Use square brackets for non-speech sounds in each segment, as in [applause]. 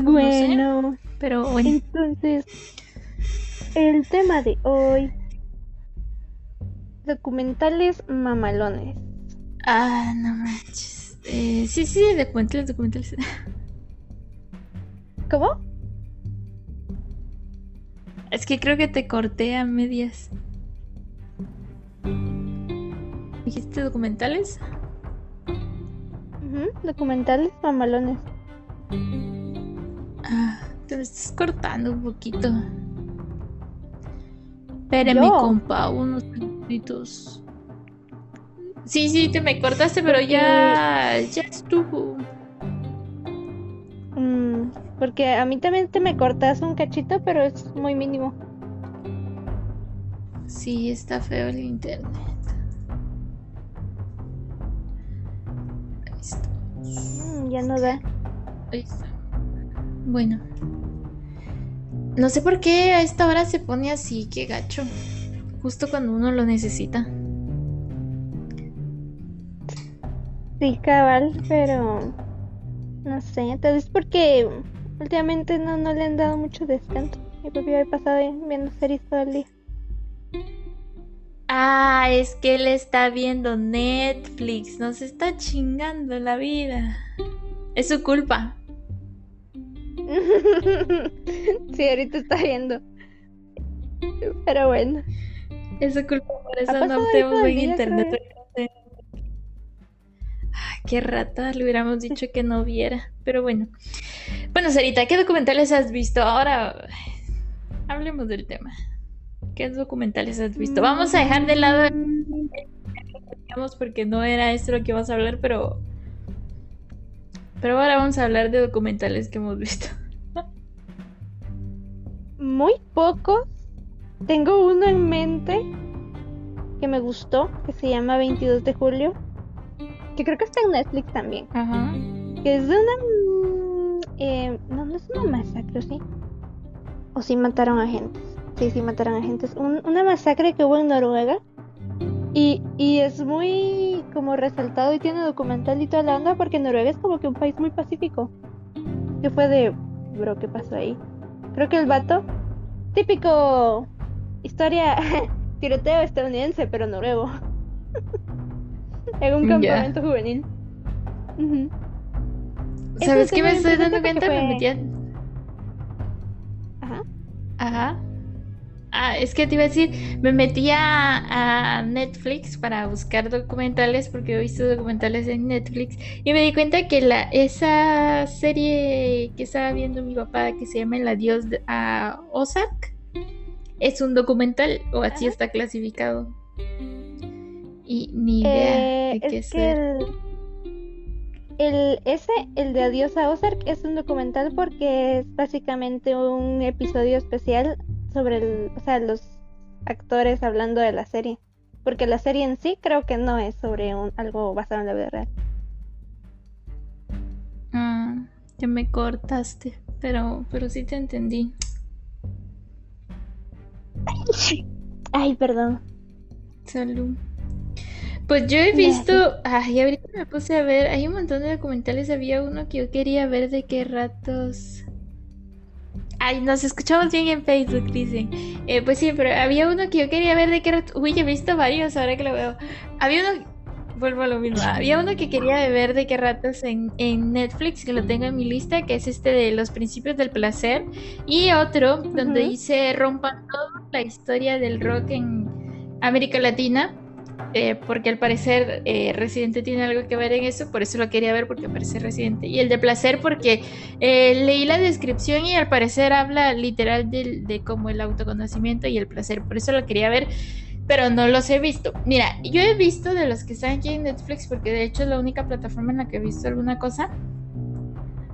Bueno, pero bueno. entonces, el tema de hoy, documentales mamalones. Ah, no manches. Eh, sí, sí, documentales, documentales. [laughs] ¿Cómo? Es que creo que te corté a medias. ¿Dijiste documentales? Documentales mamalones. Ah, te me estás cortando un poquito. Espérame, ¿Yo? compa, unos minutitos. Sí, sí, te me cortaste, pero ya, ya estuvo. Mm, porque a mí también te me cortas un cachito, pero es muy mínimo. Sí, está feo el internet. Ahí está. Mm, ya no da. Ahí está. Bueno. No sé por qué a esta hora se pone así, qué gacho. Justo cuando uno lo necesita. Sí, cabal, pero no sé, tal vez porque últimamente no, no le han dado mucho descanso. Mi papi había pasado viendo series todo el día. Ah, es que él está viendo Netflix. Nos está chingando la vida. Es su culpa. [laughs] sí, ahorita está viendo. Pero bueno. Es su culpa, por eso no tenemos buen internet. Ay, qué rata, le hubiéramos dicho que no viera. Pero bueno. Bueno, Sarita, ¿qué documentales has visto? Ahora hablemos del tema. ¿Qué documentales has visto? Vamos a dejar de lado digamos, porque no era esto lo que íbamos a hablar, pero. Pero ahora vamos a hablar de documentales que hemos visto. Muy pocos. Tengo uno en mente que me gustó, que se llama 22 de julio. Que creo que está en Netflix también. Ajá. Que es de una. mm, eh, no, no es una masacre, ¿o ¿sí? O sí mataron a gentes. Sí, sí mataron a gentes. Un- una masacre que hubo en Noruega. Y, y es muy como resaltado y tiene documental y toda la onda porque Noruega es como que un país muy pacífico. ¿Qué fue de... Bro, ¿qué pasó ahí? Creo que el vato... Típico... Historia... [laughs] tiroteo estadounidense, pero noruego. [laughs] en un campamento juvenil. ¿Sabes qué me es estoy dando cuenta? Me porque metía. Ajá. Ajá. Ah, es que te iba a decir, me metí a, a Netflix para buscar documentales porque he visto documentales en Netflix y me di cuenta que la, esa serie que estaba viendo mi papá que se llama El adiós de- a Ozark es un documental o así Ajá. está clasificado. Y ni idea Eh, de qué es que el- ese, el de Adiós a Ozark, es un documental porque es básicamente un episodio especial sobre el, o sea, los actores hablando de la serie. Porque la serie en sí creo que no es sobre un, algo basado en la vida real. Ah, ya me cortaste, pero, pero sí te entendí. [laughs] Ay, perdón. Salud. Pues yo he visto, ay, ahorita me puse a ver, hay un montón de documentales, había uno que yo quería ver de qué ratos. Ay, nos escuchamos bien en Facebook, dicen. Eh, pues sí, pero había uno que yo quería ver de qué ratos. Uy, he visto varios ahora que lo veo. Había uno, vuelvo a lo mismo, había uno que quería ver de qué ratos en, en Netflix, que lo tengo en mi lista, que es este de los principios del placer. Y otro donde dice rompan todo la historia del rock en América Latina. Eh, porque al parecer eh, Residente tiene algo que ver en eso, por eso lo quería ver porque aparece Residente. Y el de placer porque eh, leí la descripción y al parecer habla literal del- de, como el autoconocimiento y el placer, por eso lo quería ver, pero no los he visto. Mira, yo he visto de los que están aquí en Netflix, porque de hecho es la única plataforma en la que he visto alguna cosa.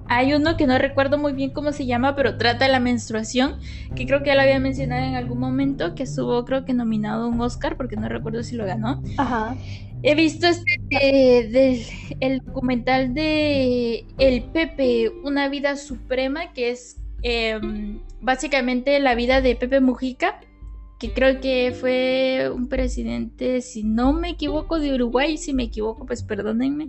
Hay uno que no recuerdo muy bien cómo se llama, pero trata de la menstruación, que creo que ya lo había mencionado en algún momento, que estuvo creo que nominado un Oscar, porque no recuerdo si lo ganó. Ajá. He visto este de- del- el documental de El Pepe, Una vida suprema, que es em, básicamente la vida de Pepe Mujica, que creo que fue un presidente, si no me equivoco, de Uruguay, si me equivoco, pues perdónenme.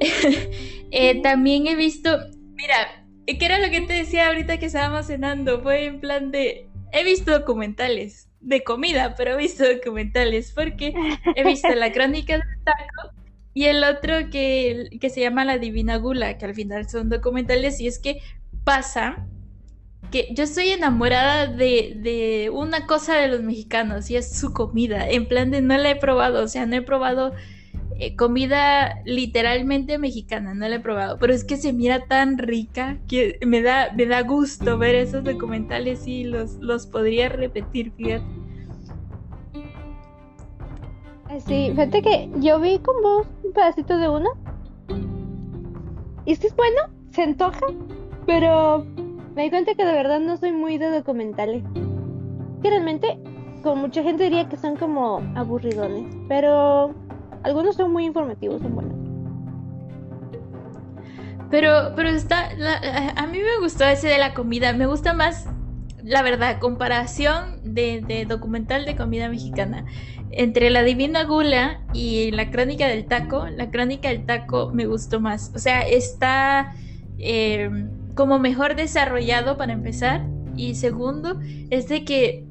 [laughs] Eh, también he visto, mira, que era lo que te decía ahorita que estábamos cenando, fue en plan de, he visto documentales de comida, pero he visto documentales porque he visto la [laughs] crónica del taco y el otro que, que se llama La Divina Gula, que al final son documentales y es que pasa que yo estoy enamorada de, de, una cosa de los mexicanos y es su comida. En plan de no la he probado, o sea, no he probado eh, comida literalmente mexicana, no la he probado, pero es que se mira tan rica que me da, me da gusto ver esos documentales y los, los podría repetir, fíjate. Sí, fíjate que yo vi como un pedacito de uno. Y es es bueno, se antoja, pero me di cuenta que de verdad no soy muy de documentales. Que realmente, como mucha gente diría que son como aburridones, pero algunos son muy informativos, son buenos. Pero, pero está, a mí me gustó ese de la comida, me gusta más, la verdad, comparación de, documental de comida mexicana. Entre la Divina Gula y la Crónica del Taco, la Crónica del Taco me gustó más. O sea, está eh, como mejor desarrollado para empezar. Y segundo, es de que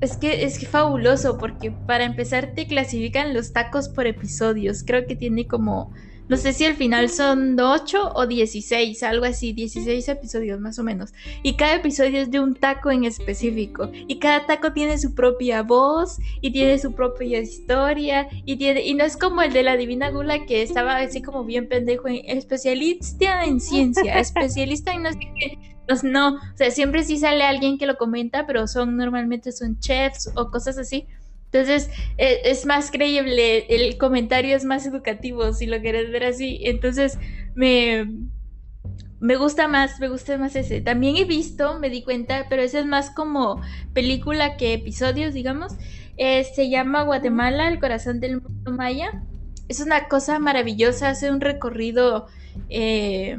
es que es fabuloso porque para empezar te clasifican los tacos por episodios. Creo que tiene como, no sé si al final son 8 o 16, algo así, 16 episodios más o menos. Y cada episodio es de un taco en específico. Y cada taco tiene su propia voz y tiene su propia historia. Y, tiene, y no es como el de la Divina Gula que estaba así como bien pendejo, en, especialista en ciencia, [laughs] especialista en no sé qué no, o sea, siempre sí sale alguien que lo comenta, pero son normalmente son chefs o cosas así. Entonces e, es más creíble, el comentario es más educativo si lo quieres ver así. Entonces me, me gusta más, me gusta más ese. También he visto, me di cuenta, pero ese es más como película que episodios, digamos. Eh, se llama Guatemala, el corazón del mundo maya. Es una cosa maravillosa, hace un recorrido eh,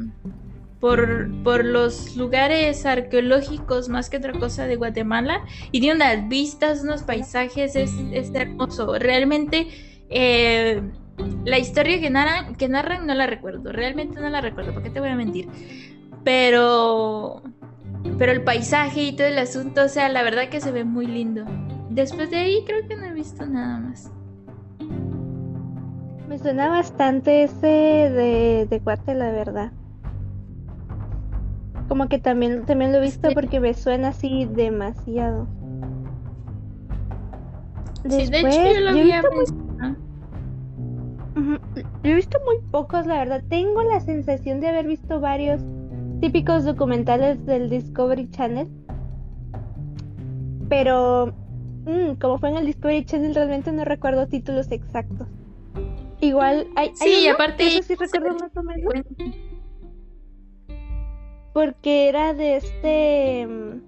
por, los lugares arqueológicos más que otra cosa de Guatemala y tiene unas vistas, unos paisajes, es, hermoso. Realmente eh, la historia que narran, que narran no la recuerdo, realmente no la recuerdo, ¿por qué te voy a mentir? Pero, pero el paisaje y todo el asunto, o sea, la verdad que se ve muy lindo. Después de ahí creo que no he visto nada más. Me suena bastante ese de, de la verdad. Como que también, también lo he visto porque me suena así demasiado. sí, de hecho yo lo había he visto muy pocos, la verdad. Tengo la sensación de haber visto varios típicos documentales del Discovery Channel. Pero mm, como fue en el Discovery Channel, realmente no recuerdo títulos exactos. Igual hay. Sí, aparte. Eso sí recuerdo más o menos porque era de este mm,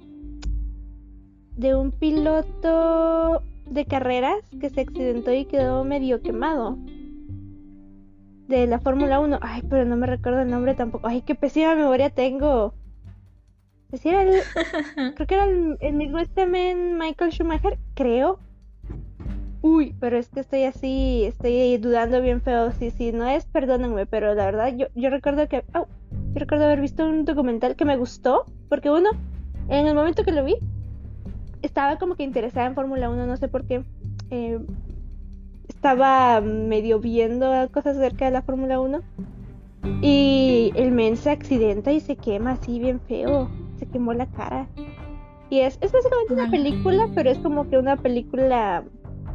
de un piloto de carreras que se accidentó y quedó medio quemado de la Fórmula 1. Ay, pero no me recuerdo el nombre tampoco. Ay, qué pésima memoria tengo. El, [laughs] creo que era el, el mismo este Michael Schumacher, creo. Uy, pero es que estoy así, estoy dudando bien feo. Si, si no es, perdónenme, pero la verdad yo, yo recuerdo que... Yo recuerdo haber visto un documental que me gustó, porque uno, en el momento que lo vi, estaba como que interesada en Fórmula 1, no sé por qué. Eh, estaba medio viendo cosas acerca de la Fórmula 1. Y el men se accidenta y se quema así bien feo. Se quemó la cara. Y es, es básicamente una película, pero es como que una película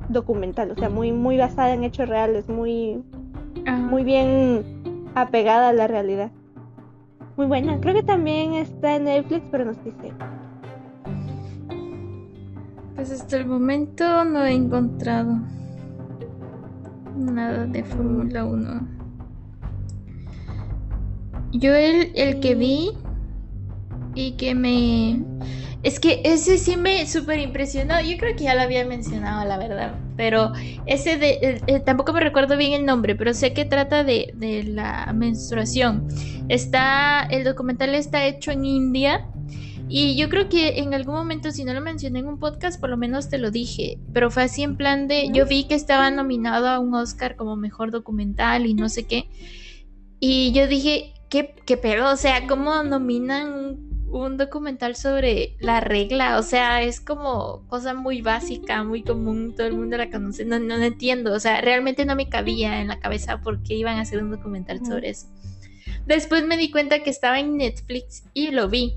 documental, o sea, muy, muy basada en hechos reales, muy, muy bien apegada a la realidad muy buena. Creo que también está en Netflix, pero no estoy segura. Pues hasta el momento no he encontrado nada de Fórmula 1. Yo el, el que vi y que me es que ese sí me súper impresionó. Yo creo que ya lo había mencionado, la verdad. Pero ese de. Eh, eh, tampoco me recuerdo bien el nombre, pero sé que trata de, de, la menstruación. Está. El documental está hecho en India. Y yo creo que en algún momento, si no lo mencioné en un podcast, por lo menos te lo dije. Pero fue así en plan de. Yo vi que estaba nominado a un Oscar como mejor documental y no sé qué. Y yo dije, ¿qué, qué pedo? O sea, ¿cómo nominan un documental sobre la regla, o sea, es como cosa muy básica, muy común, todo el mundo la conoce, no, no, entiendo, o sea, realmente no me cabía en la cabeza por qué iban a hacer un documental sobre eso. Después me di cuenta que estaba en Netflix y lo vi.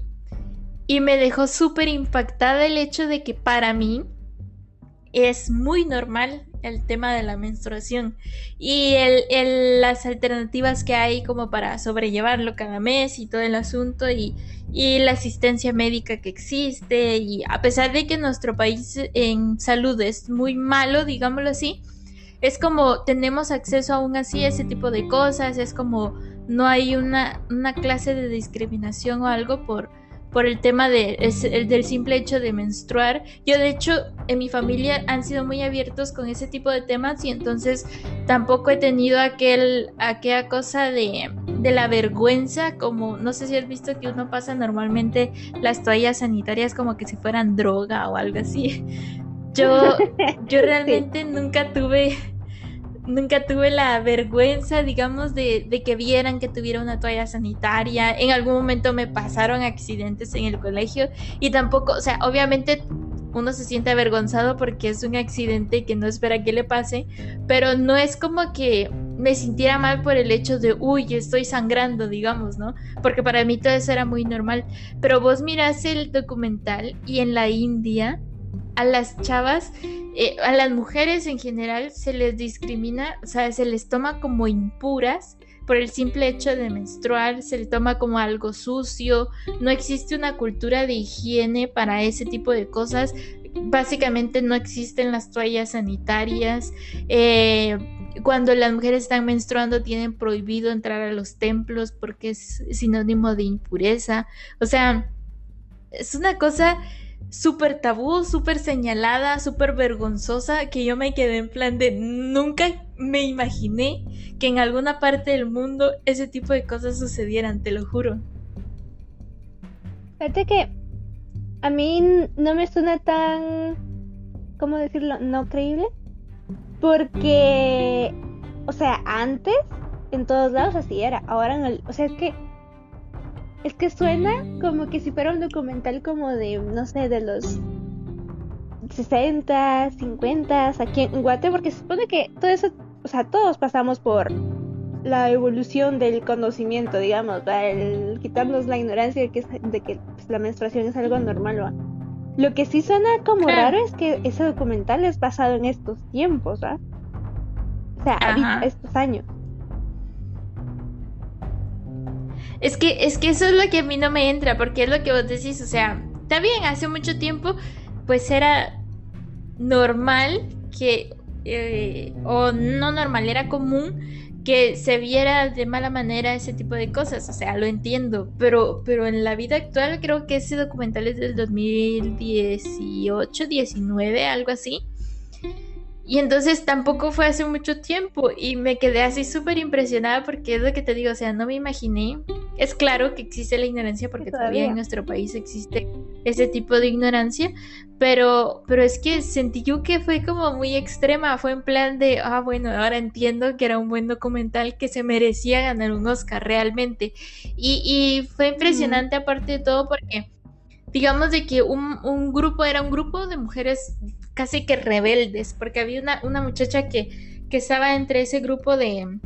Y me dejó súper impactada el hecho de que para mí es muy normal el tema de la menstruación y el, las alternativas que hay como para sobrellevarlo cada mes y todo el asunto y, y, la asistencia médica que existe y a pesar de que nuestro país en salud es muy malo, digámoslo así, es como tenemos acceso aún así a ese tipo de cosas, es como no hay una, una clase de discriminación o algo por por el tema de, el, del simple hecho de menstruar. Yo de hecho en mi familia han sido muy abiertos con ese tipo de temas y entonces tampoco he tenido aquel, aquella cosa de, de la vergüenza, como no sé si has visto que uno pasa normalmente las toallas sanitarias como que si fueran droga o algo así. [laughs] Yo, yo realmente nunca tuve nunca tuve la vergüenza, digamos, de, que vieran que tuviera una toalla sanitaria. En algún momento me pasaron accidentes en el colegio y tampoco, o sea, obviamente uno se siente avergonzado porque es un accidente que no espera que le pase, pero no es como que me sintiera mal por el hecho de, uy, estoy sangrando, digamos, ¿no? Porque para mí todo eso era muy normal. Pero vos miras el documental y en la India a las chavas, eh, a las mujeres en general se les discrimina, o sea, se les toma como impuras por el simple hecho de menstruar, se les toma como algo sucio, no existe una cultura de higiene para ese tipo de cosas, básicamente no existen las toallas sanitarias, eh, cuando las mujeres están menstruando tienen prohibido entrar a los templos porque es sinónimo de impureza, o sea, es una cosa súper tabú, súper señalada, súper vergonzosa, que yo me quedé en plan de nunca me imaginé que en alguna parte del mundo ese tipo de cosas sucedieran, te lo juro. Fíjate que a mí no me suena tan, ¿cómo decirlo? No creíble. Porque, o sea, antes en todos lados así era. Ahora, en el, o sea, es que es que suena como que si fuera un documental como de, no sé, de los 60, 50, aquí en Guate, porque se supone que todo eso, o sea, todos pasamos por la evolución del conocimiento, digamos, el quitarnos la ignorancia de que, pues, la menstruación es algo normal. Lo que sí suena como raro es que ese documental es basado en estos tiempos, ¿verdad? O sea, estos años. Es que, es que eso es lo que a mí no me entra, porque es lo que vos decís, o sea, está bien, hace mucho tiempo, pues era normal que, eh, o no normal, era común que se viera de mala manera ese tipo de cosas, o sea, lo entiendo, pero, pero en la vida actual creo que ese documental es del 2018, 19, algo así. Y entonces tampoco fue hace mucho tiempo y me quedé así súper impresionada porque es lo que te digo, o sea, no me imaginé. Es claro que existe la ignorancia porque todavía, en nuestro país existe ese tipo de ignorancia, pero, pero es que sentí yo que fue como muy extrema, fue en plan de, ah, bueno, ahora entiendo que era un buen documental que se merecía ganar un Oscar realmente. Y, fue impresionante aparte de todo porque, digamos de que un, un, grupo era un grupo de mujeres casi que rebeldes, porque había una, una muchacha que, que estaba entre ese grupo de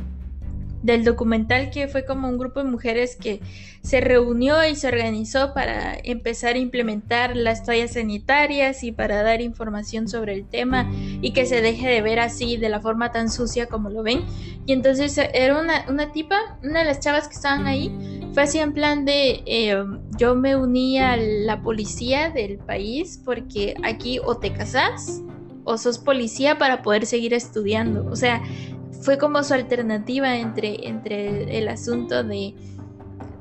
del documental que fue como un grupo de mujeres que se reunió y se organizó para empezar a implementar las toallas sanitarias y para dar información sobre el tema y que se deje de ver así de la forma tan sucia como lo ven. Y entonces era una, una tipa, una de las chavas que estaban ahí, fue así en plan de eh, yo me uní a la policía del país porque aquí o te casas o sos policía para poder seguir estudiando. O sea, fue como su alternativa entre, entre el asunto de,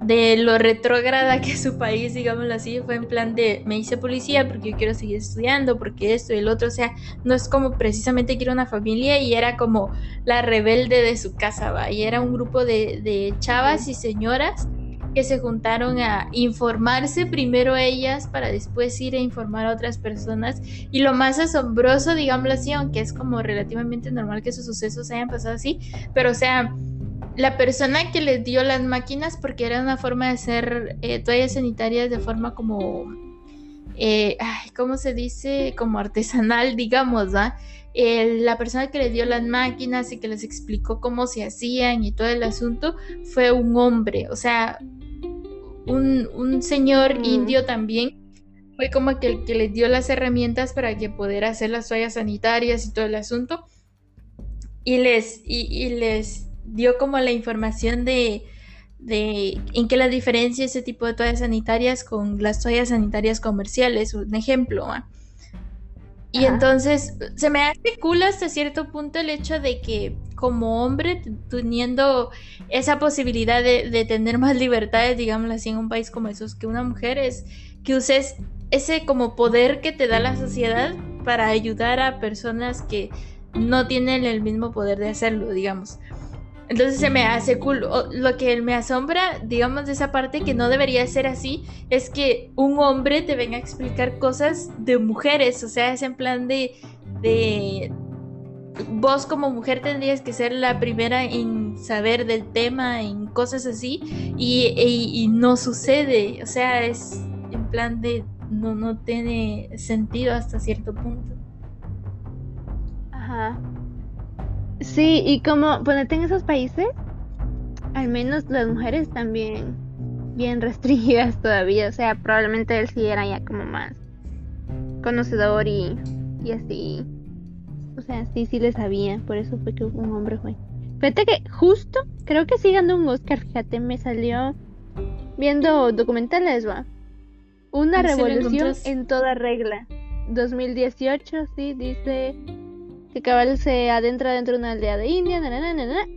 de lo retrógrada que su país, digámoslo así, fue en plan de me hice policía porque yo quiero seguir estudiando, porque esto y el otro, o sea, no es como precisamente quiero una familia y era como la rebelde de su casa, va, y era un grupo de, de chavas y señoras que se juntaron a informarse primero ellas para después ir a informar a otras personas. Y lo más asombroso, digámoslo así, aunque es como relativamente normal que esos sucesos hayan pasado así, pero o sea, la persona que les dio las máquinas, porque era una forma de hacer eh, toallas sanitarias de forma como, eh, ¿cómo se dice? Como artesanal, digamos, ¿va? la persona que les dio las máquinas y que les explicó cómo se hacían y todo el asunto fue un hombre, o sea, un, señor mm. indio también. Fue como que el que les dio las herramientas para que poder hacer las toallas sanitarias y todo el asunto. Y les, y les dio como la información de, de en qué la diferencia ese tipo de toallas sanitarias con las toallas sanitarias comerciales, un ejemplo. Y entonces se me hace cool hasta cierto punto el hecho de que como hombre, teniendo esa posibilidad de, de, tener más libertades, digámoslo así, en un país como esos, que una mujer es que uses ese como poder que te da la sociedad para ayudar a personas que no tienen el mismo poder de hacerlo, digamos. Entonces se me hace cool. lo que me asombra, digamos, de esa parte que no debería ser así, es que un hombre te venga a explicar cosas de mujeres. O sea, es en plan de. de vos como mujer tendrías que ser la primera en saber del tema, en cosas así, y, y no sucede. O sea, es en plan de. No, no tiene sentido hasta cierto punto. Ajá. Sí, y como ponete en esos países, al menos las mujeres también bien [laughs] restringidas todavía. O sea, probablemente él sí era ya como más conocedor y, y así. O sea, sí, sí le sabía. Por eso fue que un hombre fue. Fíjate que justo, creo que sí ganó un Oscar. Fíjate, me salió viendo documentales, va. Una revolución en toda regla. 2018, sí, dice que cabal se adentra dentro de una aldea de India.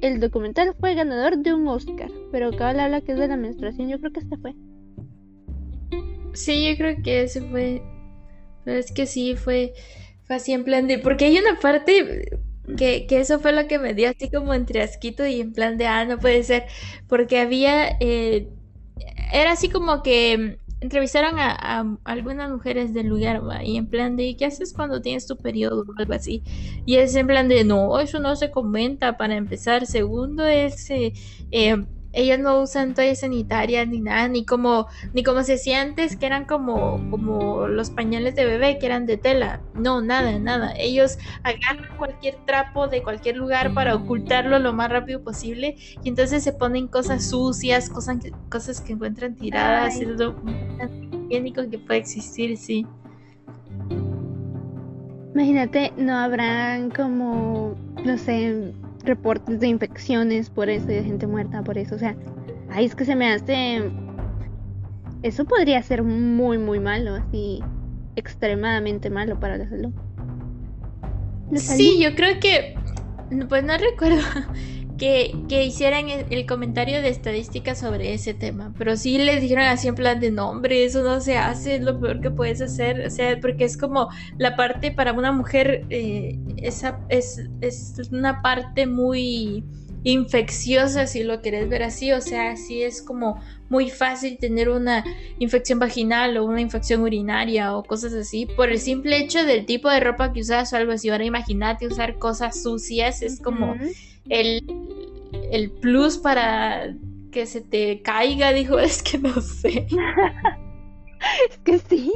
el documental fue ganador de un Oscar, pero cabal habla que es de la menstruación. Yo creo que este fue. Sí, yo creo que ese fue. Pero es que sí, fue, fue así en plan de. Porque hay una parte que, que, eso fue lo que me dio así como entre asquito y en plan de, ah, no puede ser. Porque había. Eh, era así como que entrevistaron a, algunas mujeres del lugar, y en plan de, ¿qué haces cuando tienes tu periodo o algo así? Y es en plan de, no, eso no se comenta para empezar. Segundo es, eh, eh ellas no usan toallas sanitarias ni nada, ni como, ni como se hacía antes, que eran como, como los pañales de bebé, que eran de tela. No, nada, nada. Ellos agarran cualquier trapo de cualquier lugar para ocultarlo lo más rápido posible y entonces se ponen cosas sucias, cosas que, cosas que encuentran tiradas. Es lo más higiénico que puede existir, sí. Imagínate, no habrán como, no sé, reportes de infecciones por eso y de gente muerta por eso. O sea, ay, es que se me hace. Eso podría ser muy, muy malo, así extremadamente malo para la salud. Sí, yo creo que. Pues no recuerdo que, hicieran el, comentario de estadística sobre ese tema, pero sí les dijeron así en plan de nombre, eso no se hace, es lo peor que puedes hacer, o sea, porque es como la parte para una mujer, eh, esa es, es una parte muy infecciosa si lo querés ver así, o sea, sí es como muy fácil tener una infección vaginal o una infección urinaria o cosas así por el simple hecho del tipo de ropa que usas o algo así. Ahora imagínate usar cosas sucias, es como el, plus para que se te caiga, dijo, [laughs] es que no sé. es que sí.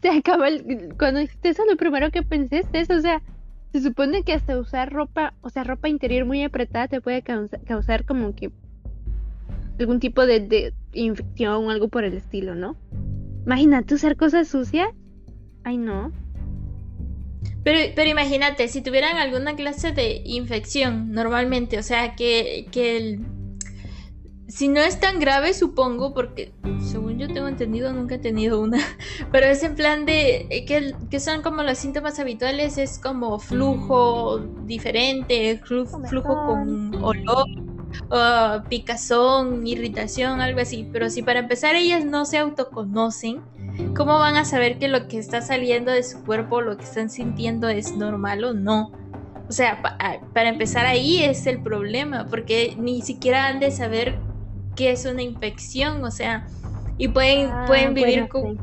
Se acaba el, cuando dijiste eso, lo primero que pensé es eso, o sea, se supone que hasta usar ropa, o sea, ropa interior muy apretada te puede causar, como que algún tipo de, de, infección o algo por el estilo, ¿no? Imagínate usar cosas sucias. Ay, no. Pero, pero imagínate, si tuvieran alguna clase de infección normalmente, o sea, que, que el, si no es tan grave, supongo, porque según yo tengo entendido, nunca he tenido una, [laughs] pero es en plan de eh, que, que son como los síntomas habituales, es como flujo diferente, flujo, con olor, picazón, irritación, algo así, pero si para empezar ellas no se autoconocen, ¿cómo van a saber que lo que está saliendo de su cuerpo, lo que están sintiendo es normal o no? O sea, para empezar ahí es el problema, porque ni siquiera han de saber qué es una infección, o sea, y pueden, ah, pueden vivir con...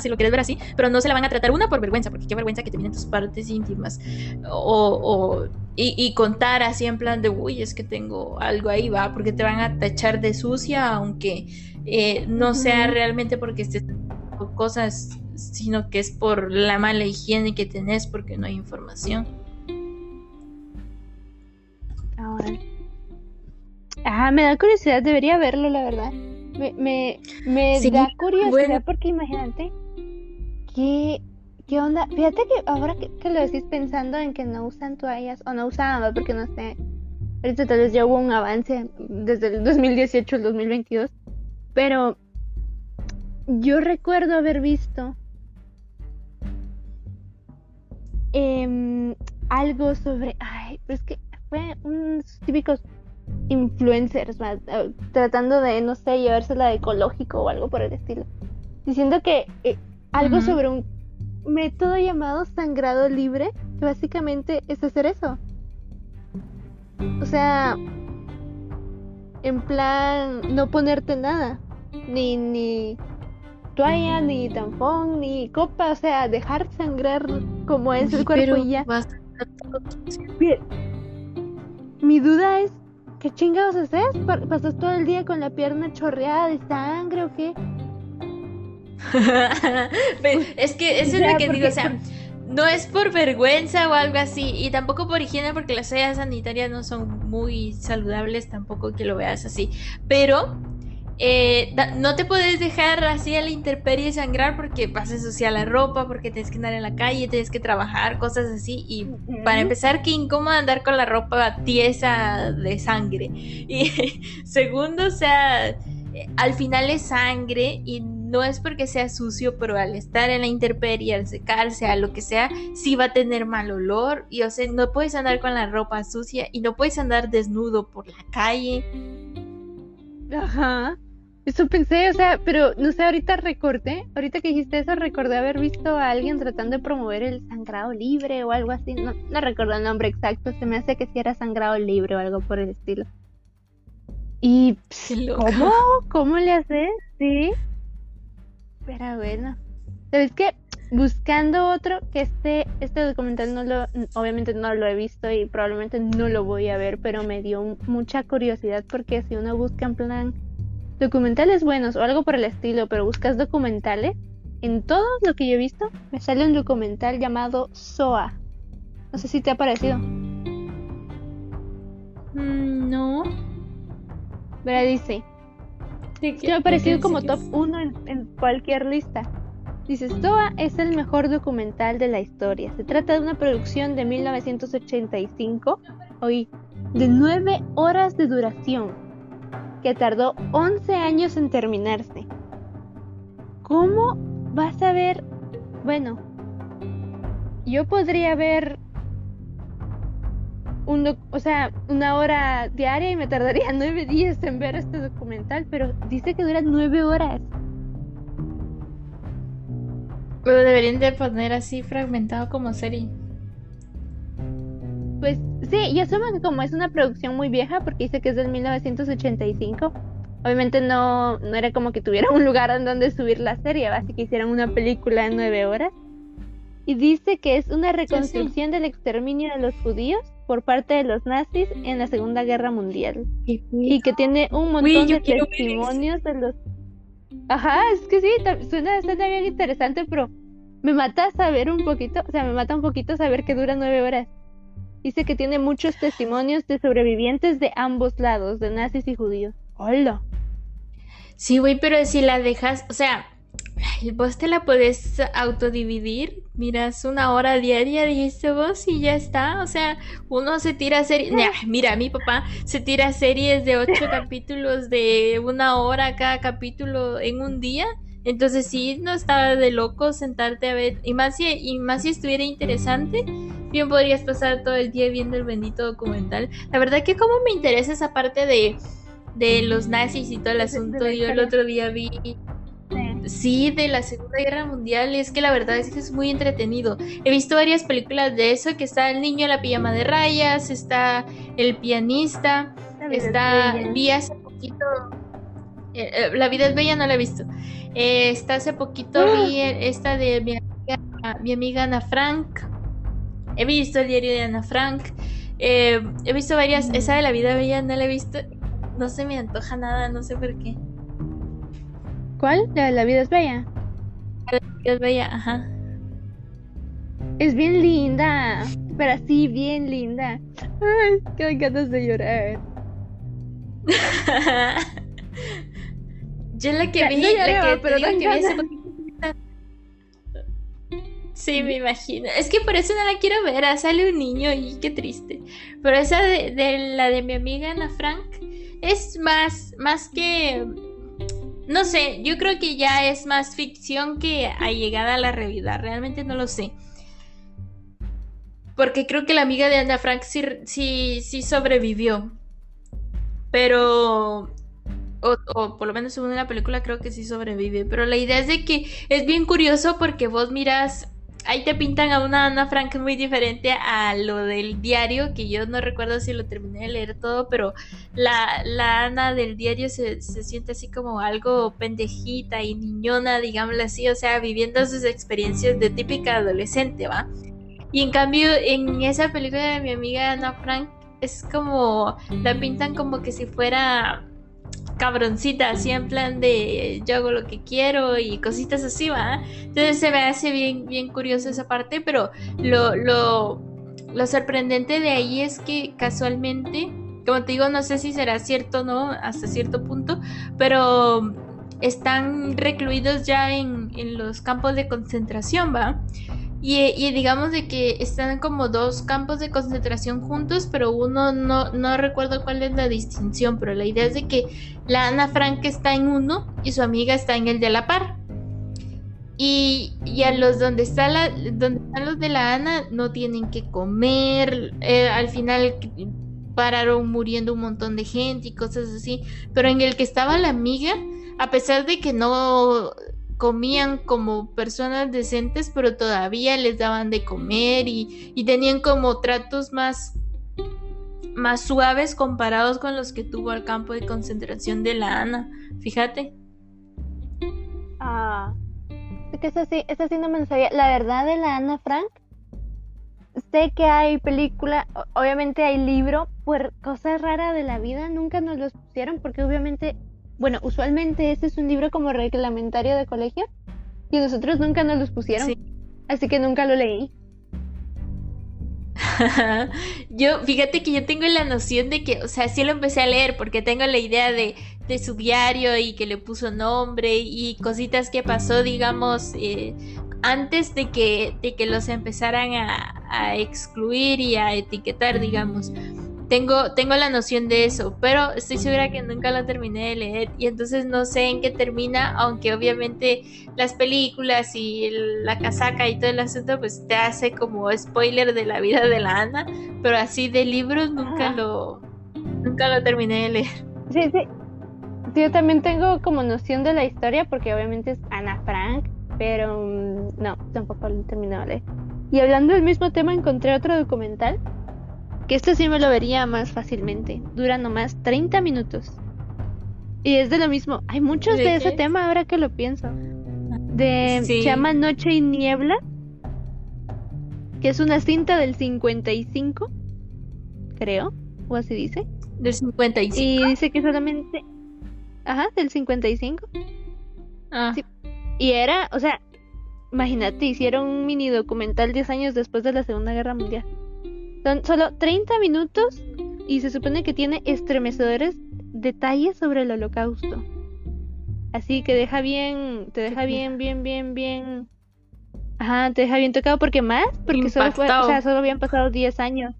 si lo quieres ver así, pero no se la van a tratar una por vergüenza, porque qué vergüenza que te vienen tus partes íntimas o, y, contar así en plan de, uy, es que tengo algo ahí, va, porque te van a tachar de sucia, aunque eh, no sea realmente porque estés cosas, sino que es por la mala higiene que tenés porque no hay información. Ah, me da curiosidad, debería verlo, la verdad. Me, me, me da curiosidad porque imagínate ¿qué, qué onda. Fíjate que ahora que, lo decís pensando en que no usan toallas, o no usaban, porque no sé. Ahorita tal vez ya hubo un avance desde el 2018 al 2022. Pero yo recuerdo haber visto em, algo sobre. Ay, pero es que fue unos típicos influencers eh, tratando de, no sé, llevársela de ecológico o algo por el estilo. Diciendo que eh, algo sobre un método llamado sangrado libre, que básicamente es hacer eso. O sea, en plan, no ponerte nada, ni, ni toalla, ni tampón, ni copa, o sea, dejar sangrar como es el cuerpo y ya. Bien. Mi duda es, ¿qué chingados haces? ¿Pasas todo el día con la pierna chorreada de sangre o qué? [laughs] es que eso es lo que digo, o sea, no es por vergüenza o algo así, y tampoco por higiene, porque las toallas sanitarias no son muy saludables, tampoco que lo veas así, pero eh, no te puedes dejar así a la intemperie sangrar porque vas a ensuciar la ropa, porque tienes que andar en la calle, tienes que trabajar, cosas así. Y para empezar, qué incómodo andar con la ropa tiesa de sangre. Y [laughs] segundo, o sea, eh, al final es sangre y no es porque sea sucio, pero al estar en la intemperie, al secarse, a lo que sea, sí va a tener mal olor. Y o sea, no puedes andar con la ropa sucia y no puedes andar desnudo por la calle. Ajá. Eso pensé, o sea, pero no sé, ahorita recordé, ahorita que dijiste eso, recordé haber visto a alguien tratando de promover el sangrado libre o algo así. No, no recuerdo el nombre exacto, se me hace que si era sangrado libre o algo por el estilo. Y ¿cómo? ¿Cómo le haces? Sí. Pero bueno. ¿Sabes qué? Buscando otro, que este, este documental no lo, obviamente no lo he visto y probablemente no lo voy a ver, pero me dio mucha curiosidad porque si uno busca en plan documentales buenos o algo por el estilo, pero buscas documentales, en todo lo que yo he visto me sale un documental llamado SOA. No sé si te ha parecido. Mm, no. Pero dice. Sí, me ha parecido como top 1 en, cualquier lista. Dice, SOA es el mejor documental de la historia. Se trata de una producción de 1985, hoy, de 9 horas de duración que tardó 11 años en terminarse. ¿Cómo vas a ver? Bueno, yo podría ver un o sea, una hora diaria y me tardaría [laughs] nueve días en ver este documental, pero dice que dura nueve horas. Lo deberían de poner así fragmentado como serie. Pues sí, y asumo que como es una producción muy vieja, porque dice que es del 1985, obviamente no, no era como que tuviera [laughs] un lugar en donde subir la serie, así que hicieron una película en nueve horas. Y dice que es una reconstrucción del exterminio de los judíos por parte de los nazis en la Segunda Guerra Mundial. Y que tiene un montón de testimonios de los... Ajá, es que sí, suena, suena bien interesante, pero me mata saber un poquito, o sea, me mata un poquito saber que dura nueve horas. Dice que tiene muchos testimonios de sobrevivientes de ambos lados, de nazis y judíos. ¡Hola! Sí, güey, pero si la dejas, o sea, vos te la puedes autodividir, miras una hora diaria, dijiste vos, y ya está. O sea, uno se tira series. Mira, mi papá se tira series de ocho [laughs] capítulos de una hora cada capítulo en un día. Entonces sí, no estaba de loco sentarte a ver. Y más si, y más si estuviera interesante, bien podrías pasar todo el día viendo el bendito documental. La verdad que como me interesa esa parte de, de los nazis y todo el asunto. Yo el otro día vi... Sí, de la Segunda Guerra Mundial, es que la verdad es que es muy entretenido. He visto varias películas de eso, que está el niño en la pijama de rayas, está el pianista, está, vi hace poquito, Eh, eh, la vida es bella no la he visto. Eh, esta hace poquito vi [gasps] esta de mi amiga, mi amiga Ana Frank. He visto el diario de Ana Frank. he visto varias. Esa de la vida bella no la he visto. No se me antoja nada, no sé por qué. ¿Cuál? La de la vida es bella. La vida es bella, ajá. Es bien linda, pero sí, bien linda. Ay, qué ganas de llorar. [laughs] Yo la que vi, no la que pero digo que vi hace poquito- Sí, me imagino. Es que por eso no la quiero ver. ah, Sale un niño y qué triste. Pero esa de, de la de mi amiga Ana Frank es más, más que. No sé, yo creo que ya es más ficción que allegada a la realidad. Realmente no lo sé. Porque creo que la amiga de Ana Frank sí, sí, sí sobrevivió. Pero o, o por lo menos según la película creo que sí sobrevive. Pero la idea es de que es bien curioso porque vos miras, ahí te pintan a una Ana Frank muy diferente a lo del diario, que yo no recuerdo si lo terminé de leer todo, pero la, la Ana del diario se, se siente así como algo pendejita y niñona, digámoslo así, o sea, viviendo sus experiencias de típica adolescente, ¿va? Y en cambio, en esa película de mi amiga Ana Frank, es como, la pintan como que si fuera cabroncita, así en plan de yo hago lo que quiero y cositas así, ¿va? Entonces se me hace bien, bien curioso esa parte, pero lo, lo, lo sorprendente de ahí es que casualmente, como te digo, no sé si será cierto o no, hasta cierto punto, pero están recluidos ya en, en los campos de concentración, ¿va? Y, digamos de que están como dos campos de concentración juntos, pero uno no, no recuerdo cuál es la distinción, pero la idea es de que la Ana Frank está en uno y su amiga está en el de la par. Y, y a los donde, está la, donde están los de la Ana no tienen que comer, eh, al final pararon muriendo un montón de gente y cosas así, pero en el que estaba la amiga, a pesar de que no comían como personas decentes, pero todavía les daban de comer y, y, tenían como tratos más, más suaves comparados con los que tuvo al campo de concentración de la Ana. Fíjate. Ah, que esa sí, sí no me lo sabía. La verdad de la Ana Frank, sé que hay película, obviamente hay libro, por cosas raras de la vida, nunca nos los pusieron porque obviamente bueno, usualmente este es un libro como reglamentario de colegio y nosotros nunca nos los pusieron, sí. así que nunca lo leí. [laughs] yo, fíjate que yo tengo la noción de que, o sea, sí lo empecé a leer porque tengo la idea de, de su diario y que le puso nombre y cositas que pasó, digamos, eh, antes de que, de que los empezaran a, a excluir y a etiquetar, digamos. Tengo, tengo la noción de eso, pero estoy segura que nunca la terminé de leer y entonces no sé en qué termina, aunque obviamente las películas y el, la casaca y todo el asunto pues te hace como spoiler de la vida de la Ana, pero así de libros nunca lo nunca lo terminé de leer. Sí, sí. sí yo también tengo como noción de la historia porque obviamente es Ana Frank, pero um, no, tampoco lo he terminado de leer. Y hablando del mismo tema encontré otro documental que este sí me lo vería más fácilmente. Dura nomás 30 minutos. Y es de lo mismo. Hay muchos de, de ese tema ahora que lo pienso. De, sí. Se llama Noche y Niebla. Que es una cinta del 55. Creo. O así dice. Del 55. Y dice que solamente. Ajá, del 55. Ah. Sí. Y era, o sea, imagínate, hicieron un mini documental 10 años después de la Segunda Guerra Mundial. Son solo 30 minutos y se supone que tiene estremecedores detalles sobre el holocausto. Así que deja bien, te deja bien, bien, bien, bien. Ajá, te deja bien tocado porque más, porque solo, fue, o sea, solo habían pasado 10 años.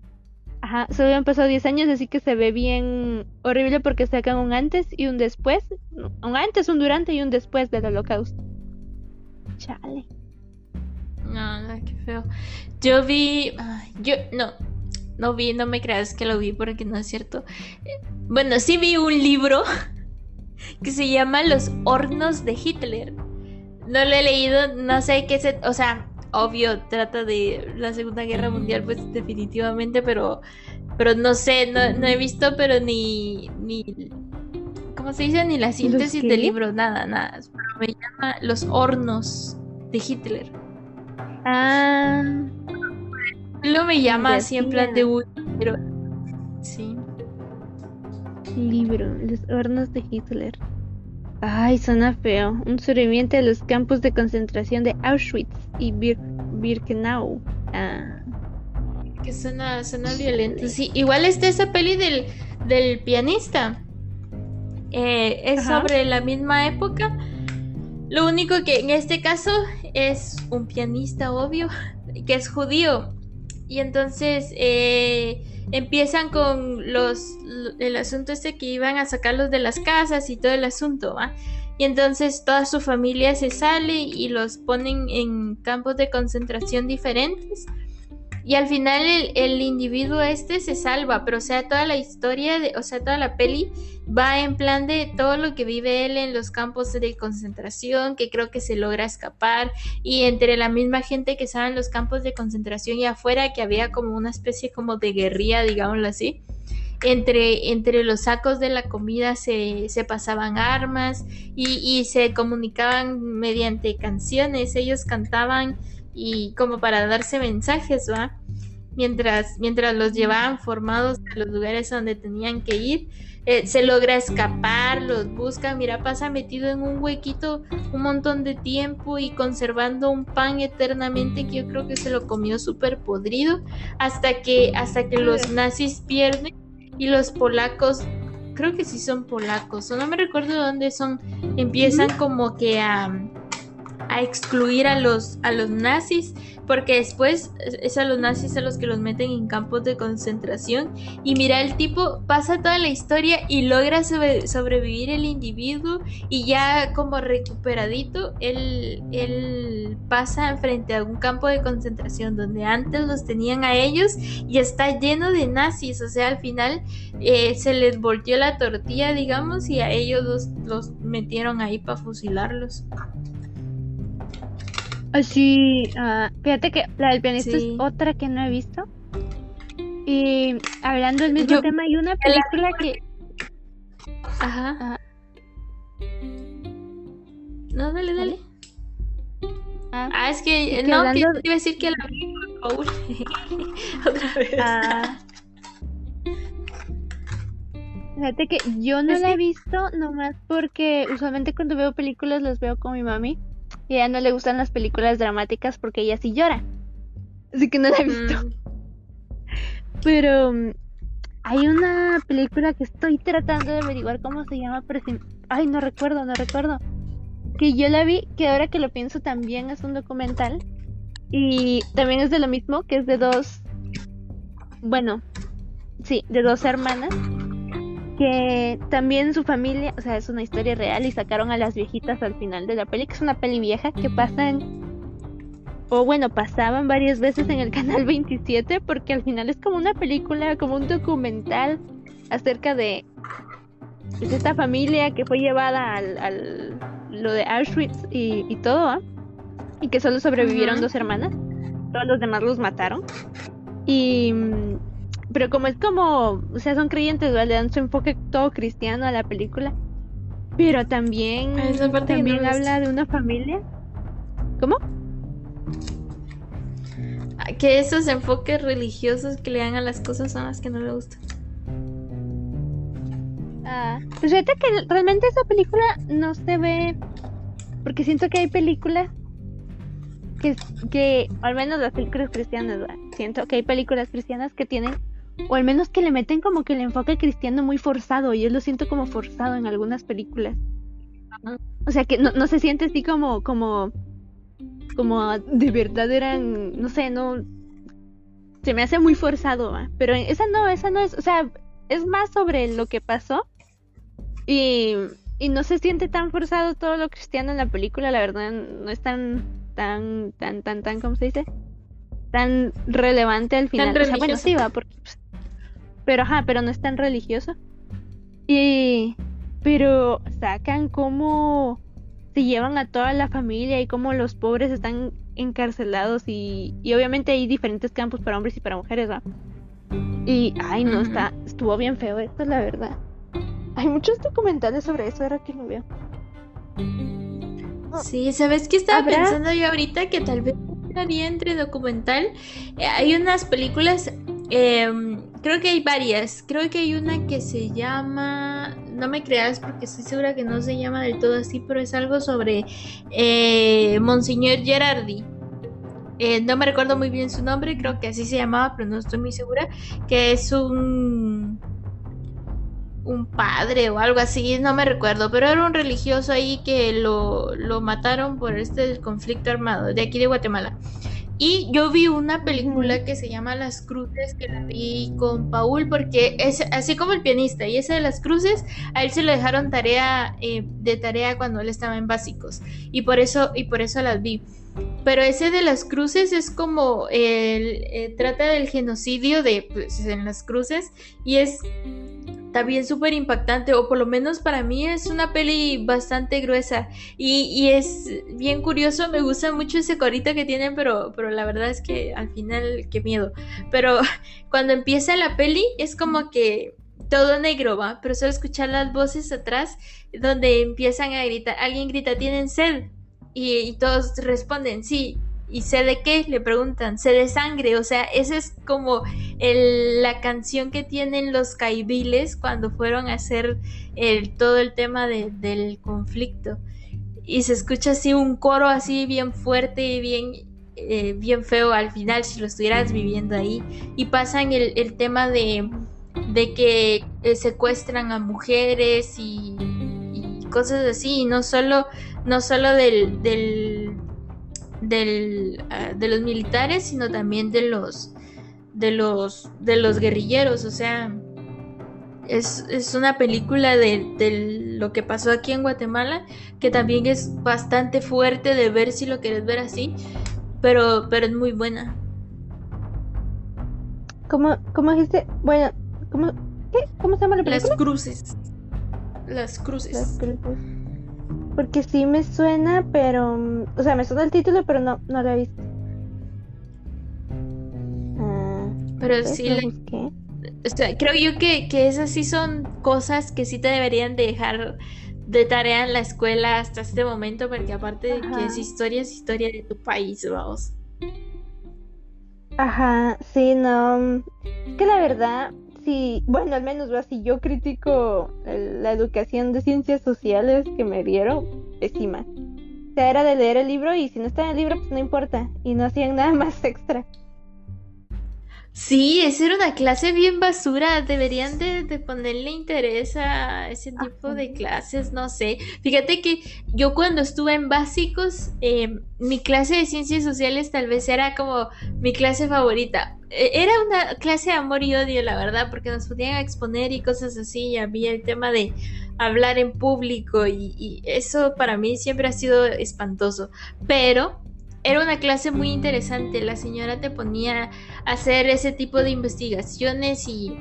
Ajá, solo habían pasado 10 años, así que se ve bien horrible porque sacan un antes y un después. Un antes, un durante y un después del holocausto. Chale. No, no, qué feo. Yo vi. Yo, no, no vi, no me creas que lo vi porque no es cierto. Bueno, sí vi un libro [laughs] que se llama Los hornos de Hitler. No lo he leído, no sé qué se. O sea, obvio, trata de la Segunda Guerra Mundial, pues definitivamente, pero. Pero no sé, no, no he visto, pero ni. ni ¿cómo se dice? Ni la síntesis del libro, nada, nada. Me llama Los hornos de Hitler. Ah. Lo me llama así en plan de pero sí. Libro, Los hornos de Hitler. Ay, suena feo. Un sobreviviente de los campos de concentración de Auschwitz y Birkenau. Ah. Que suena, suena violento. Sí, igual está esa peli del, del pianista. Eh, es sobre la misma época. Lo único que en este caso es un pianista, obvio, que es judío. Y entonces eh, empiezan con los el asunto este que iban a sacarlos de las casas y todo el asunto, ¿va? Y entonces toda su familia se sale y los ponen en campos de concentración diferentes. Y al final el, individuo este se salva, pero o sea, toda la historia, de, o sea, toda la peli va en plan de todo lo que vive él en los campos de concentración, que creo que se logra escapar, y entre la misma gente que estaba en los campos de concentración y afuera, que había como una especie como de guerrilla, digámoslo así. Entre, entre los sacos de la comida se, se pasaban armas y, y se comunicaban mediante canciones, ellos cantaban y como para darse mensajes, ¿va? Mientras, mientras los llevaban formados a los lugares donde tenían que ir, eh, se logra escapar, los buscan, mira, pasa metido en un huequito un montón de tiempo y conservando un pan eternamente que yo creo que se lo comió súper podrido hasta que, hasta que los nazis pierden y los polacos creo que sí son polacos, o no me recuerdo de dónde son, empiezan como que a, a excluir a los, a los nazis, porque después es a los nazis a los que los meten en campos de concentración. Y mira, el tipo pasa toda la historia y logra sobrevivir el individuo y ya como recuperadito, él, él pasa frente a un campo de concentración donde antes los tenían a ellos y está lleno de nazis, o sea, al final eh, se les volteó la tortilla, digamos, y a ellos los, los metieron ahí para fusilarlos. Sí, uh, fíjate que la del pianista es otra que no he visto. Y hablando del mismo tema, hay una película que. Ajá. No, dale, dale. Ah, ah es que, no, que te iba a decir que la vi, por [laughs] Otra vez. Ah. Fíjate que yo no la he visto nomás porque usualmente cuando veo películas las veo con mi mami y a ella no le gustan las películas dramáticas porque ella sí llora. Así que no la he visto. Mm. Pero mm, hay una película que estoy tratando de averiguar cómo se llama, pero Ay, no recuerdo, no recuerdo. Que yo la vi, que ahora que lo pienso también es un documental. Y también es de lo mismo, que es de dos... Bueno, sí, de dos hermanas que también su familia, o sea, es una historia real y sacaron a las viejitas al final de la peli, que es una peli vieja que pasan, o bueno, pasaban varias veces en el [laughs] canal 27 porque al final es como una película, como un documental acerca de pues, esta familia que fue llevada al, lo de Auschwitz y, todo, ¿ah? y que solo sobrevivieron dos hermanas, todos los demás los mataron. Y pero como es como, o sea, son creyentes, ¿vale? Le dan su enfoque todo cristiano a la película. Pero también, ah, también habla de una familia. ¿Cómo? Ah, que esos enfoques religiosos que le dan a las cosas son las que no le gustan. Ah, pues fíjate que realmente esa película no se ve. Porque siento que hay películas que, que al menos las películas cristianas, ¿verdad? siento que hay películas cristianas que tienen o al menos que le meten como que el enfoque cristiano muy forzado y yo lo siento como forzado en algunas películas. O sea que no, no se siente así como como como de verdad eran, no sé, no se me hace muy forzado, pero esa no, esa no es, o sea, es más sobre lo que pasó y, y no se siente tan forzado todo lo cristiano en la película, la verdad no es tan tan tan tan tan ¿cómo se dice? tan relevante al final. O sea, bueno, sí va porque pues, pero ajá, pero no es tan religioso. Y pero sacan cómo se llevan a toda la familia y cómo los pobres están encarcelados y, y obviamente hay diferentes campos para hombres y para mujeres, ¿va? Y ay no, está estuvo bien feo esto, la verdad. hay muchos documentales sobre eso, ahora que lo veo. Sí, ¿sabes qué estaba pensando yo ahorita? Que tal vez estaría entre documental. Eh, hay unas películas, em, creo que hay varias. Creo que hay una que se llama, no me creas porque estoy segura que no se llama del todo así, pero es algo sobre eh, Monseñor Gerardi. Eh, no me recuerdo muy bien su nombre, creo que así se llamaba, pero no estoy muy segura. Que es un un padre o algo así, no me recuerdo, pero era un religioso ahí que lo, lo mataron por este conflicto armado de aquí de Guatemala. Y yo vi una película que se llama Las Cruces, que la vi con Paul, porque es así como el pianista, y esa de las cruces, a él se le dejaron tarea eh, de tarea cuando él estaba en básicos, y por eso, y por eso las vi. Pero ese de las cruces es como el, eh, trata del genocidio de pues, en las cruces, y es también súper impactante, o por lo menos para mí es una peli bastante gruesa y, es bien curioso, me gusta mucho ese corito que tienen, pero, pero la verdad es que al final, qué miedo. Pero [laughs] cuando empieza la peli es como que todo negro va, pero solo escuchar las voces atrás donde empiezan a gritar, alguien grita, ¿tienen sed? Y, y todos responden, sí, ¿Y sé de qué? Le preguntan, sé de sangre, o sea, esa es como la canción que tienen los caibiles cuando fueron a hacer todo el tema del conflicto. Y se escucha así un coro así bien fuerte y bien, eh, bien feo al final si lo estuvieras viviendo ahí. Y pasan el, el tema de, de que eh, secuestran a mujeres y, cosas así, y no solo, no solo del, ah, de los militares, sino también de los, de los, de los guerrilleros. O sea, es, una película de, lo que pasó aquí en Guatemala, que también es bastante fuerte de ver si lo quieres ver así, pero, pero es muy buena. ¿Cómo, cómo dijiste? Bueno, ¿cómo, ¿qué? ¿Cómo se llama la película? Las cruces. Las cruces. Las cruces. Porque sí me suena, pero. O sea, me suena el título, pero no, no la he visto. Ah, pero sí la. O sea, creo yo que, que esas sí son cosas que sí te deberían dejar de tarea en la escuela hasta este momento, porque aparte de que es historia, es historia de tu país, vamos. Ajá, sí, no. Mm, que la verdad, sí, bueno, al menos así, yo critico la educación de ciencias sociales que me dieron, pésima. O sea, era de leer el libro y si no está en el libro, pues no importa. Y no hacían nada [laughs] más extra. Sí, esa era una clase bien basura. Deberían de, ponerle interés a ese tipo de clases, no sé. Fíjate que yo cuando estuve en básicos, eh, mi clase de ciencias sociales tal vez era como mi clase favorita. E, era una clase de amor y odio, la verdad, porque nos podían exponer y cosas así. Y había el tema de hablar en público y, y eso para mí siempre ha sido espantoso. Pero era una clase muy interesante. La señora te ponía a hacer ese tipo de investigaciones y,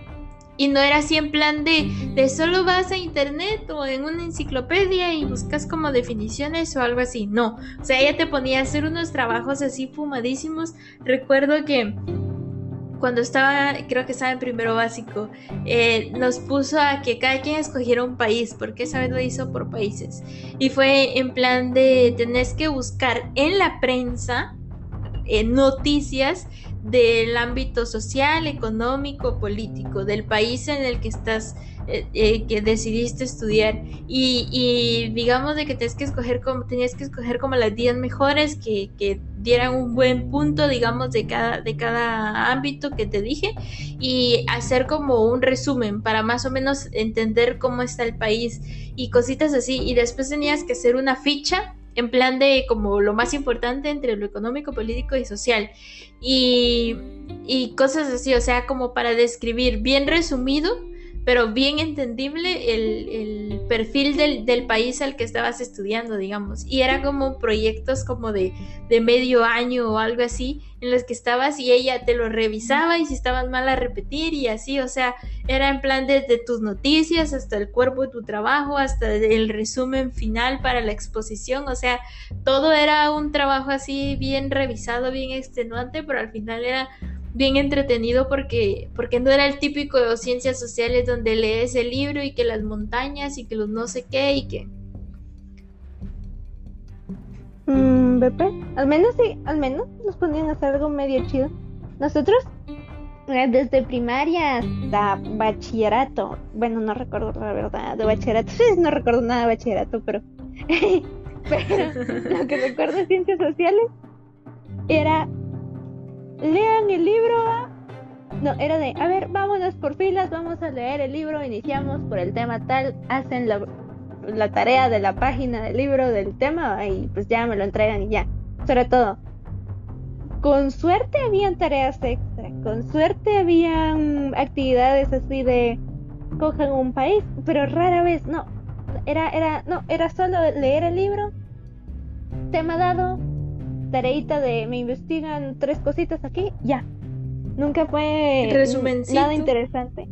y no era así en plan de, de solo vas a internet o en una enciclopedia y buscas como definiciones o algo así. No, o sea, ella te ponía a hacer unos trabajos así fumadísimos. Recuerdo que cuando estaba, creo que estaba en primero básico, eh, nos puso a que cada quien escogiera un país, porque esa vez lo hizo por países. Y fue en plan de tenés que buscar en la prensa eh, noticias del ámbito social, económico, político, del país en el que estás eh, eh, que decidiste estudiar y, digamos de que tenías que escoger como, tenías que escoger como las 10 mejores que, que, dieran un buen punto digamos de cada, de cada ámbito que te dije y hacer como un resumen para más o menos entender cómo está el país y cositas así y después tenías que hacer una ficha en plan de como lo más importante entre lo económico, político y social. Y, y, cosas así, o sea, como para describir bien resumido pero bien entendible el, perfil del, país al que estabas estudiando, digamos. Y era como proyectos como de, de, medio año o algo así, en los que estabas y ella te lo revisaba y si estabas mal a repetir y así, o sea, era en plan desde tus noticias hasta el cuerpo de tu trabajo, hasta el resumen final para la exposición, o sea, todo era un trabajo así bien revisado, bien extenuante, pero al final era bien entretenido porque, porque no era el típico de ciencias sociales donde lees el libro y que las montañas y que los no sé qué y que... Mm, BP, al menos sí, al menos nos ponían a hacer algo medio chido. Nosotros, eh, desde primaria hasta bachillerato, bueno, no recuerdo la verdad de bachillerato, [laughs] no recuerdo nada de bachillerato, pero, [laughs] pero lo que recuerdo de ciencias sociales era lean el libro. No, era de, a ver, vámonos por filas, vamos a leer el libro, iniciamos por el tema tal, hacen la, tarea de la página del libro del tema y pues ya me lo entregan y ya. Sobre todo, con suerte habían tareas extra, con suerte habían actividades así de cojan un país, pero rara vez no. Era, era, no, era solo leer el libro, tema dado, tareita de me investigan tres cositas aquí, ya. Nunca fue nada interesante.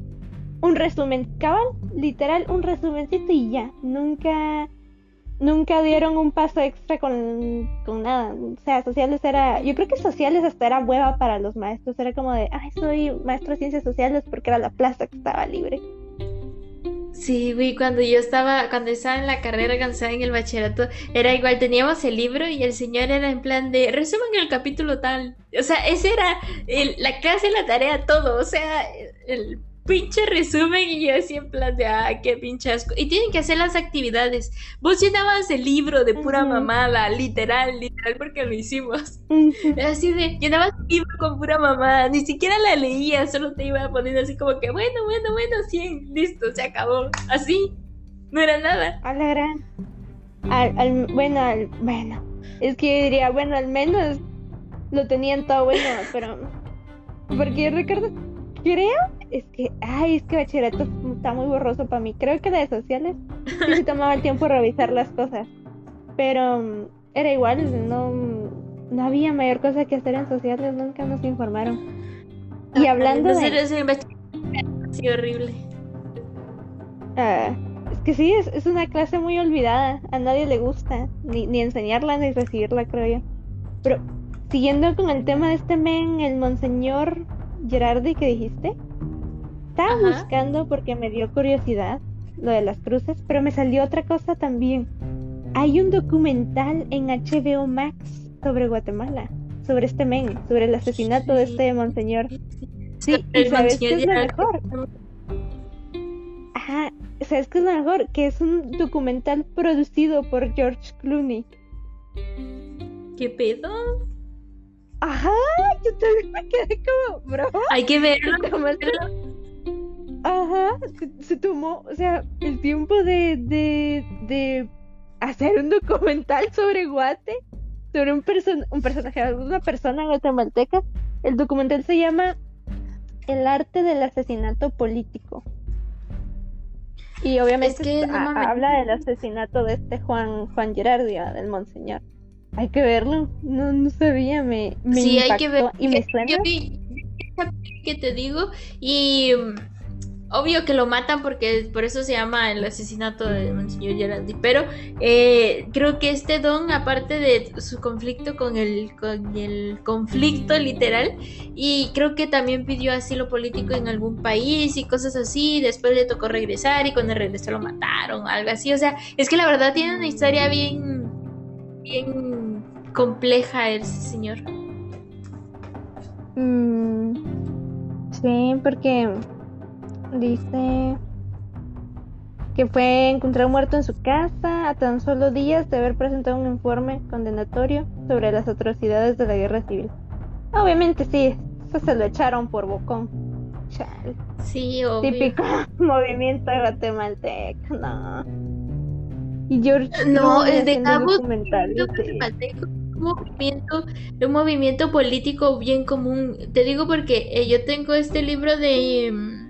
Un resumen, cabal, literal, un resumencito y ya. Nunca, nunca dieron un paso extra con, con nada. O sea, sociales era, yo creo que sociales hasta era hueva para los maestros. Era como de, ay, soy maestro de ciencias sociales porque era la plaza que estaba libre. Sí, güey, cuando yo estaba, cuando estaba en la carrera, cansada en el bachillerato, era igual, teníamos el libro y el señor era en plan de, resumen el capítulo tal. O sea, ese era la clase, la tarea, todo. O sea, el pinche resumen y yo así en plan de, ah, qué pinche asco. Y tienen que hacer las actividades. Vos llenabas el libro de pura mamada, literal, literal, porque lo hicimos. Así de, llenabas el libro con pura mamada, ni siquiera la leías, solo te iba poniendo así como que, bueno, bueno, bueno, sí, listo, se acabó. Así, no era nada. A la gran. Al, bueno, al, bueno, es que diría, bueno, al menos lo tenían todo bueno, pero... Porque recuerdo, creo es que, ay, es que bachillerato está muy borroso para mí. Creo que la de sociales sí se tomaba el tiempo de revisar las cosas. Pero mm, era igual, no, no había mayor cosa que hacer en sociales, nunca nos informaron. Y hablando de... Sí, horrible. Ah, es que sí, es, es, una clase muy olvidada. A nadie le gusta. Ni, ni enseñarla ni recibirla, creo yo. Pero siguiendo con el tema de este men, el monseñor Gerardi que dijiste. Estaba buscando porque me dio curiosidad lo de las cruces, pero me salió otra cosa también. Hay un documental en HBO Max sobre Guatemala, sobre este men, sobre el asesinato de este monseñor. Sí, y sabes qué es lo mejor. Ajá, ¿sabes qué es lo mejor? Que es un documental producido por George Clooney. ¿Qué pedo? Ajá, yo también me quedé como, bro. Hay que verlo. [laughs] Ajá, se, tomó, o sea, el tiempo de, de, de hacer un documental sobre Guate, sobre un, person un personaje, una persona guatemalteca. El documental se llama El arte del asesinato político. Y obviamente que habla del asesinato de este Juan Juan Gerardia, del monseñor. Hay que verlo, no, no sabía, me, me sí, hay que ver. y me suena. Yo vi, que te digo y obvio que lo matan porque por eso se llama el asesinato de Monseñor Geraldi. Pero eh, creo que este don, aparte de su conflicto con el, con el conflicto literal, y creo que también pidió asilo político en algún país y cosas así. Después le tocó regresar y cuando regresó lo mataron, algo así. O sea, es que la verdad tiene una historia bien, bien compleja ese señor. Mm, sí, porque Dice que fue encontrado muerto en su casa a tan solo días de haber presentado un informe condenatorio sobre las atrocidades de la guerra civil. Obviamente sí, eso se lo echaron por bocón. Sí, obvio. Típico [laughs] movimiento guatemalteco, no. Y George no, es de documental, un movimiento, un movimiento político bien común. Te digo porque eh, yo tengo este libro de mm,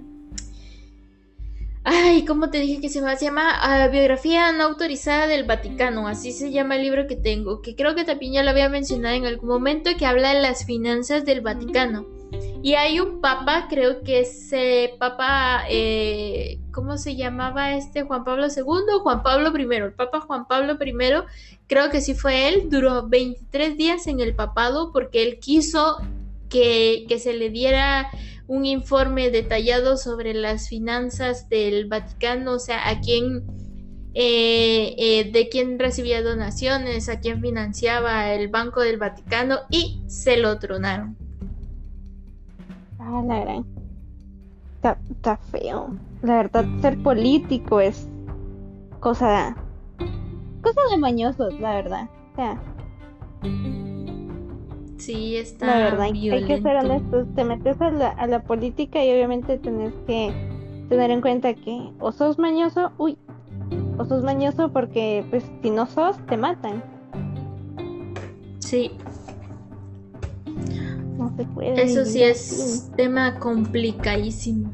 Ay, ¿cómo te dije que se llama? Se llama ah, Biografía no autorizada del Vaticano, así se llama el libro que tengo, que creo que también ya lo había mencionado en algún momento, que habla de las finanzas del Vaticano. Y hay un papa, creo que es papa, eh, ¿cómo se llamaba este? Juan Pablo II o Juan Pablo I. El papa Juan Pablo I, creo que sí fue él, duró 23 días en el papado porque él quiso que, que se le diera un informe detallado sobre las finanzas del Vaticano, o sea, a quién, eh, eh, de quién recibía donaciones, a quién financiaba el Banco del Vaticano y se lo tronaron. Ah, la gran. Está, feo. La verdad, ser político es cosa. cosa de mañosos, la verdad. O sea. Sí, está. La verdad, hay que ser honestos. Te metes a la, a la política y obviamente tenés que tener en cuenta que o sos mañoso, uy, o sos mañoso porque, pues, si no sos, te matan. Sí. No se puede. Eso sí es tema complicadísimo.